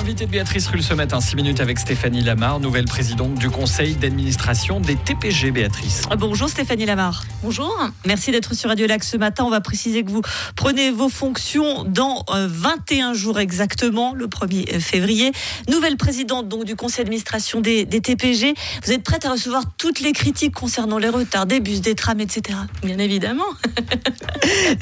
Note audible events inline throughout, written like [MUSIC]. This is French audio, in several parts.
L'invité de Béatrice Rulle ce matin, 6 minutes avec Stéphanie Lamar, nouvelle présidente du conseil d'administration des TPG, Béatrice. Ah, bonjour Stéphanie Lamar. Bonjour. Merci d'être sur Radio Lac ce matin. On va préciser que vous prenez vos fonctions dans 21 euh, jours exactement, le 1er euh, février. Nouvelle présidente donc du conseil d'administration des, TPG. Vous êtes prête à recevoir toutes les critiques concernant les retards, des bus, des trams, etc. Bien évidemment.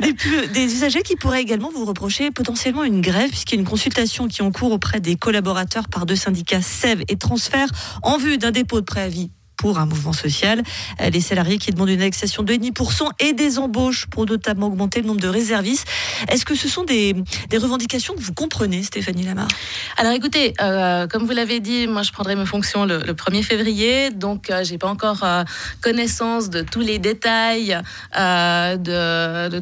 des, des usagers qui pourraient également vous reprocher potentiellement une grève puisqu'il y a une consultation qui est en cours auprès des collaborateurs par deux syndicats SEV et Transfert en vue d'un dépôt de préavis pour un mouvement social. Euh, les salariés qui demandent une indexation de 2,5% et des embauches pour notamment augmenter le nombre de réservistes. Est-ce que ce sont des, revendications que vous comprenez, Stéphanie Lamar? Alors écoutez, euh, comme vous l'avez dit, moi je prendrai mes fonctions le, 1er février, donc euh, j'ai pas encore connaissance de tous les détails, de, de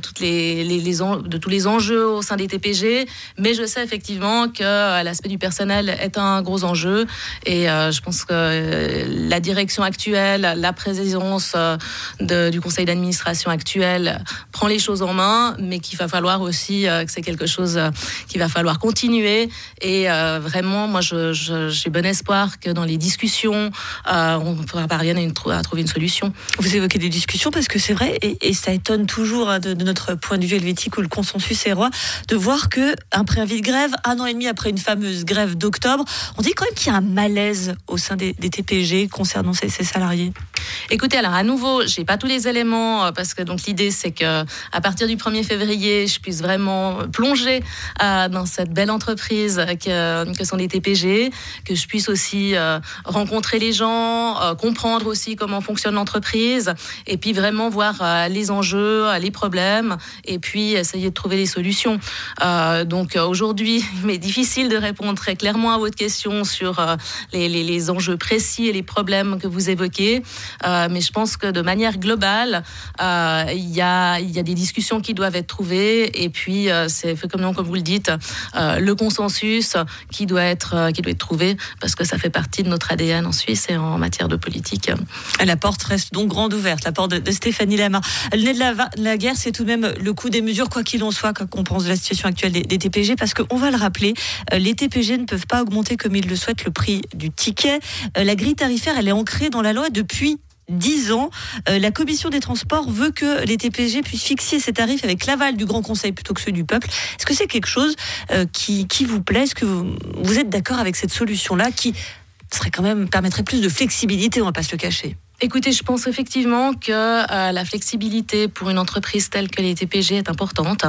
tous les enjeux au sein des TPG, mais je sais effectivement que l'aspect du personnel est un gros enjeu et je pense que la direction actuelle, la présidence euh, du conseil d'administration actuel prend les choses en main, mais qu'il va falloir aussi euh, que c'est quelque chose euh, qu'il va falloir continuer. Et vraiment, moi, j'ai bon espoir que dans les discussions, on pourra parvenir à, trouver une solution. Vous évoquez des discussions parce que c'est vrai, et, ça étonne toujours hein, de, notre point de vue helvétique où le consensus est roi, de voir que un préavis de grève, un an et demi après une fameuse grève d'octobre, on dit quand même qu'il y a un malaise au sein des, des TPG concernant ces salariés Écoutez, alors à nouveau, j'ai pas tous les éléments euh, parce que donc l'idée c'est que à partir du 1er février, je puisse vraiment plonger euh, dans cette belle entreprise que, que, sont les TPG, que je puisse aussi euh, rencontrer les gens, comprendre aussi comment fonctionne l'entreprise et puis vraiment voir les enjeux, les problèmes et puis essayer de trouver des solutions. donc aujourd'hui, [LAUGHS] il m'est difficile de répondre très clairement à votre question sur les, les, les enjeux précis et les problèmes que vous évoquez. Euh, mais je pense que de manière globale, euh, il y, a, y, a, des discussions qui doivent être trouvées. Et puis, euh, c'est comme, comme vous le dites, le consensus qui doit, être, qui doit être trouvé parce que ça fait partie de notre ADN en Suisse et en matière de politique. La porte reste donc grande ouverte, la porte de, Stéphanie Lama. Le nez de la, guerre, c'est tout de même le coût des mesures, quoi qu'il en soit, quand on pense de la situation actuelle des, des TPG, parce qu'on va le rappeler, les TPG ne peuvent pas augmenter comme ils le souhaitent le prix du ticket. La grille tarifaire, elle est ancrée dans la loi depuis 10 ans. Euh, la commission des transports veut que les TPG puissent fixer ces tarifs avec l'aval du Grand Conseil plutôt que ceux du peuple. Est-ce que c'est quelque chose euh, qui, vous plaît? Est-ce que vous, vous êtes d'accord avec cette solution-là qui serait quand même permettrait plus de flexibilité, on va pas se le cacher? Écoutez, je pense effectivement que euh, la flexibilité pour une entreprise telle que les TPG est importante.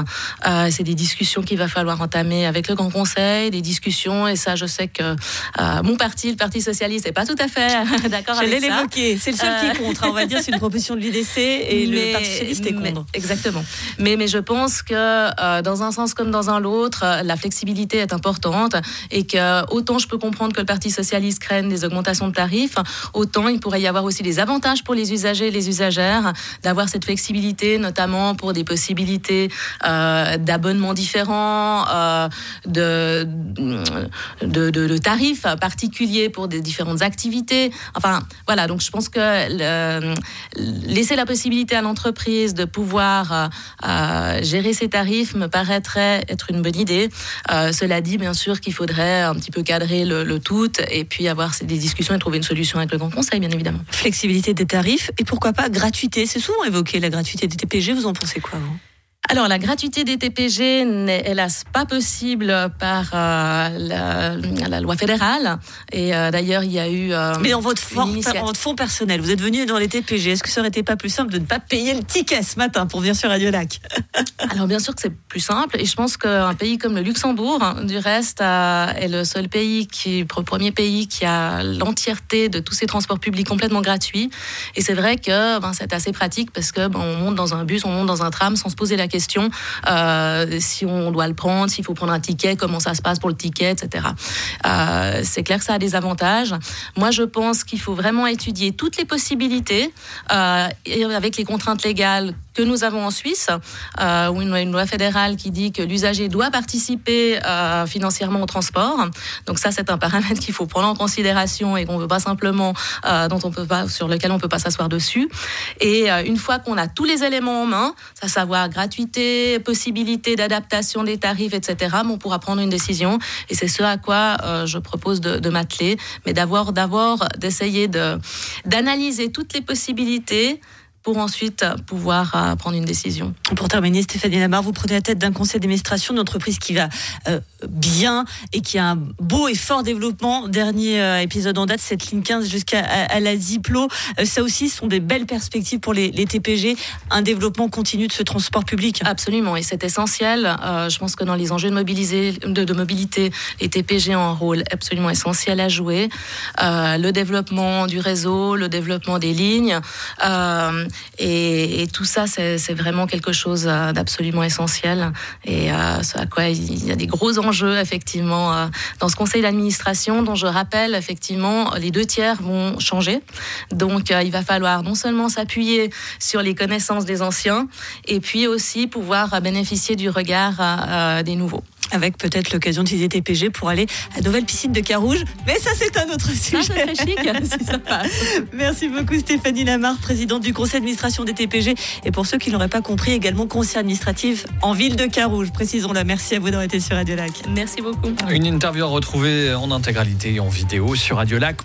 Euh, c'est des discussions qu'il va falloir entamer avec le Grand Conseil, des discussions, et ça, je sais que euh, mon parti, le Parti socialiste, n'est pas tout à fait [LAUGHS] d'accord avec ça. J'allais l'évoquer, c'est le seul qui est contre. Hein. on va dire c'est une proposition de l'UDC et le [LAUGHS] Parti socialiste est contre. exactement. Mais, mais je pense que dans un sens comme dans un autre, la flexibilité est importante et que autant je peux comprendre que le Parti socialiste craigne des augmentations de tarifs, autant il pourrait y avoir aussi des avantages pour les usagers et les usagères d'avoir cette flexibilité, notamment pour des possibilités euh, d'abonnements différents, euh, de, de, tarifs particuliers pour des différentes activités. Enfin, voilà, donc je pense que laisser la possibilité à l'entreprise de pouvoir euh, gérer ses tarifs me paraîtrait être une bonne idée. cela dit, bien sûr qu'il faudrait un petit peu cadrer le, le, tout et puis avoir des discussions et trouver une solution avec le Grand Conseil, bien évidemment. Des tarifs et pourquoi pas gratuité. C'est souvent évoqué la gratuité des TPG. Vous en pensez quoi, vous? Alors, la gratuité des TPG n'est hélas pas possible par euh, la, loi fédérale. Et euh, d'ailleurs, il y a eu. Euh, Mais en votre, votre fonds personnel, vous êtes venu dans les TPG. Est-ce que ça aurait été pas plus simple de ne pas payer le ticket ce matin pour venir sur Radio Lac? [LAUGHS] Alors, bien sûr que c'est plus simple. Et je pense qu'un pays comme le Luxembourg, hein, du reste, est le seul pays qui, le premier pays qui a l'entièreté de tous ses transports publics complètement gratuits. Et c'est vrai que ben, c'est assez pratique parce que ben, on monte dans un bus, on monte dans un tram sans se poser la question euh, si on doit le prendre, s'il faut prendre un ticket, comment ça se passe pour le ticket, etc. Euh, c'est clair que ça a des avantages. Moi, je pense qu'il faut vraiment étudier toutes les possibilités euh, avec les contraintes légales que nous avons en Suisse, euh, où une, loi fédérale qui dit que l'usager doit participer euh, financièrement au transport. Donc ça, c'est un paramètre qu'il faut prendre en considération et qu'on veut pas simplement, euh, dont on peut pas, sur lequel on peut pas s'asseoir dessus. Et une fois qu'on a tous les éléments en main, à savoir gratuité, possibilité d'adaptation des tarifs, etc., on pourra prendre une décision. Et c'est ce à quoi je propose de, de m'atteler, mais d'avoir, d'abord d'essayer de d'analyser toutes les possibilités pour ensuite pouvoir euh, prendre une décision. Pour terminer, Stéphanie Lamar, vous prenez la tête d'un conseil d'administration d'une entreprise qui va euh, bien et qui a un beau et fort développement. Dernier euh, épisode en date, cette ligne 15 jusqu'à à, la Ziplo. Euh, ça aussi, ce sont des belles perspectives pour les, les, TPG, un développement continu de ce transport public. Absolument, et c'est essentiel. Euh, je pense que dans les enjeux de, mobiliser, de, de, mobilité, les TPG ont un rôle absolument essentiel à jouer. le développement du réseau, le développement des lignes. Et, tout ça, c'est vraiment quelque chose euh, d'absolument essentiel et euh, à quoi il y a des gros enjeux effectivement euh, dans ce conseil d'administration dont je rappelle effectivement les deux tiers vont changer. Donc euh, il va falloir non seulement s'appuyer sur les connaissances des anciens et puis aussi pouvoir bénéficier du regard des nouveaux avec peut-être l'occasion d'utiliser TPG pour aller à la nouvelle piscine de Carouge. Mais ça, c'est un autre sujet. Chic, si ça passe. [LAUGHS] Merci beaucoup Stéphanie Lamarre, présidente du conseil d'administration des TPG. Et pour ceux qui n'auraient pas compris, également conseil administratif en ville de Carouge. Précisons-le. Merci à vous d'avoir été sur Radio Lac. Merci beaucoup. Une interview à retrouver en intégralité et en vidéo sur Radio Lac.